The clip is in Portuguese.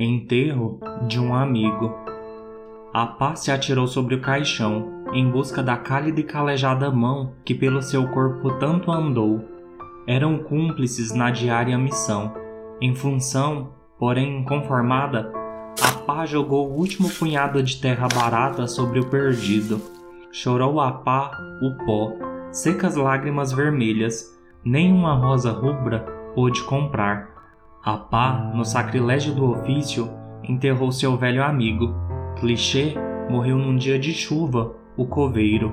Enterro de um amigo. A paz se atirou sobre o caixão, em busca da cálida e calejada mão que pelo seu corpo tanto andou. Eram cúmplices na diária missão. Em função, porém inconformada, a pá jogou o último punhado de terra barata sobre o perdido. Chorou a pá o pó, secas lágrimas vermelhas, nem uma rosa rubra pôde comprar a pá, no sacrilégio do ofício, enterrou seu velho amigo. Clichê morreu num dia de chuva, o coveiro.